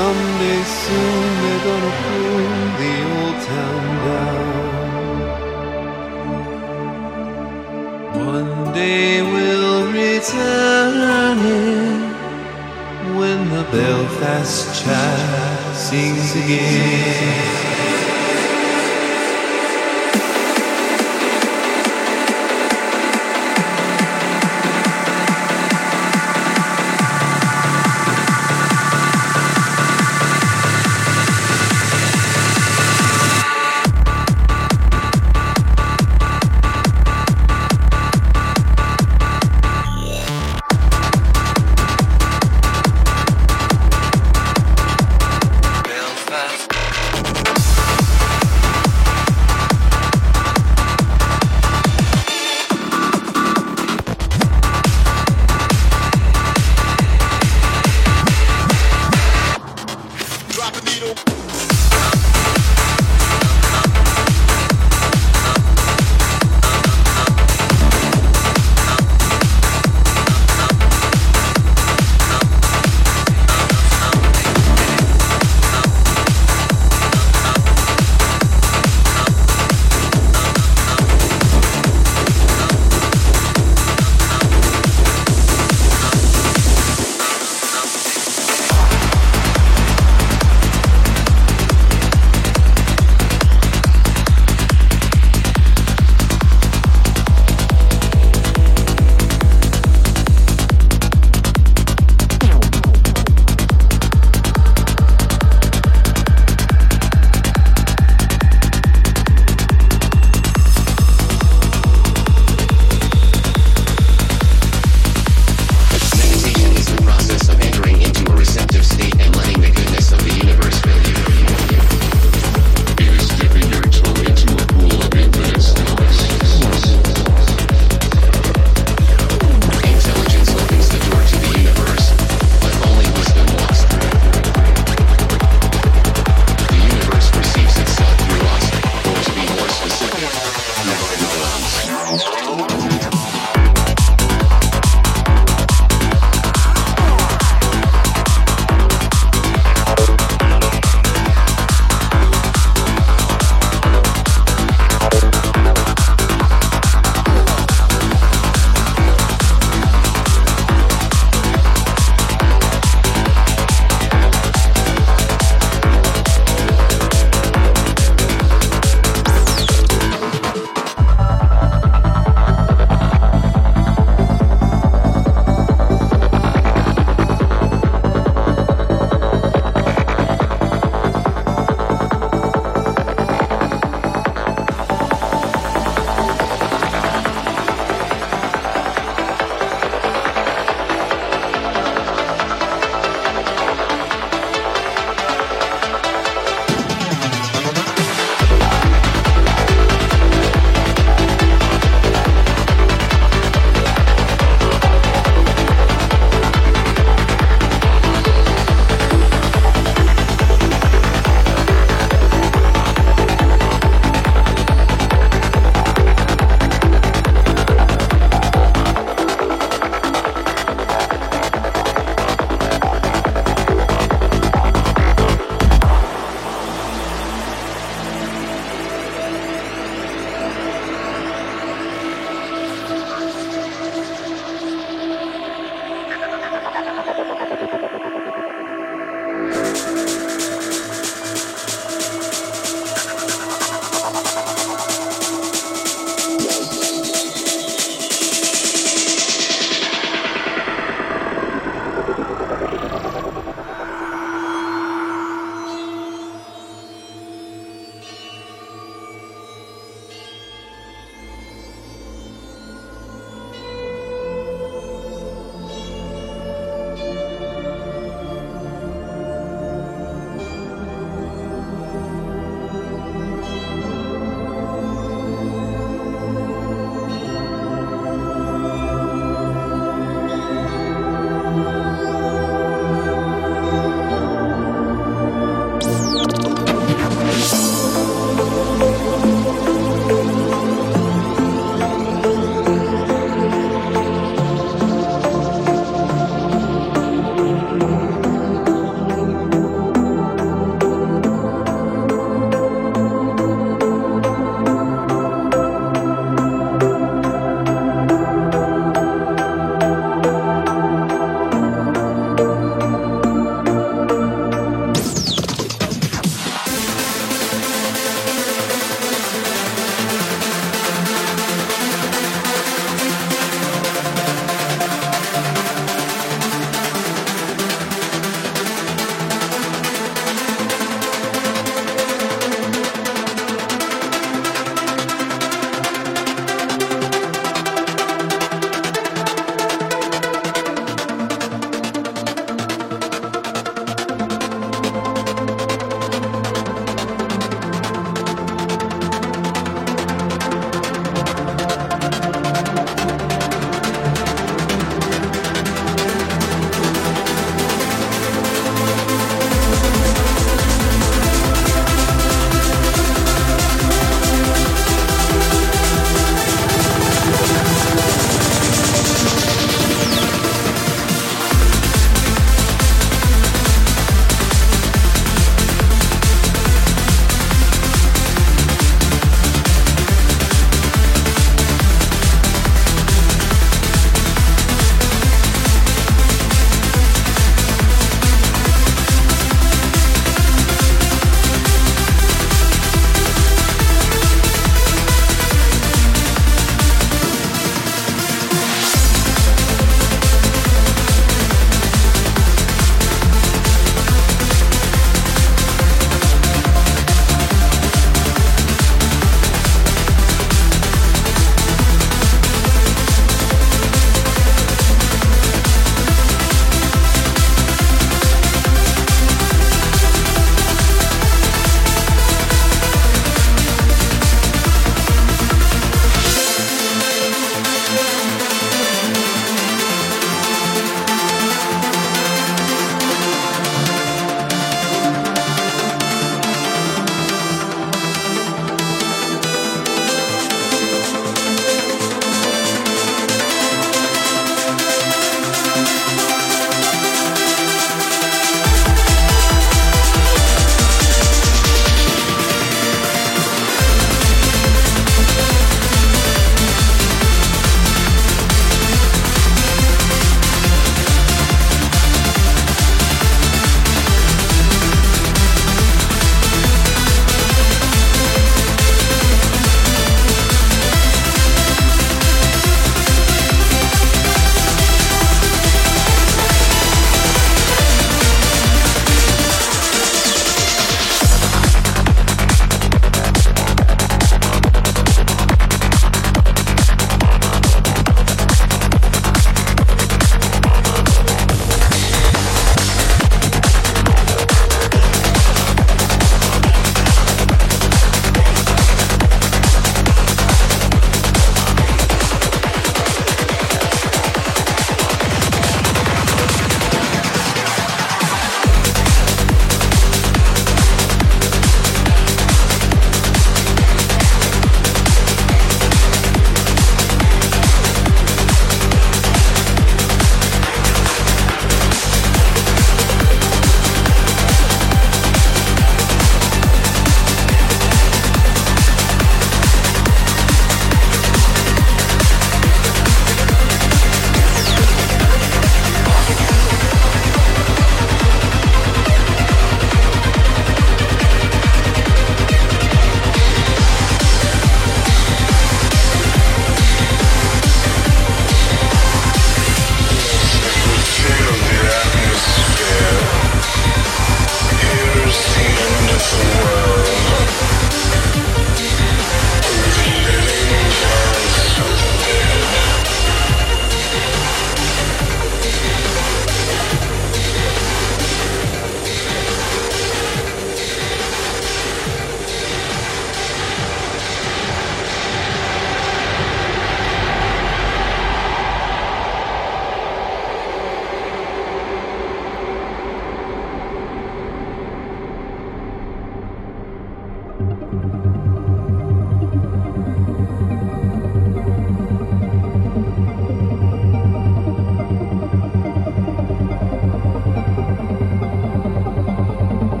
Someday soon they're gonna pull the old town down. One day we'll return it when the Belfast child sings again.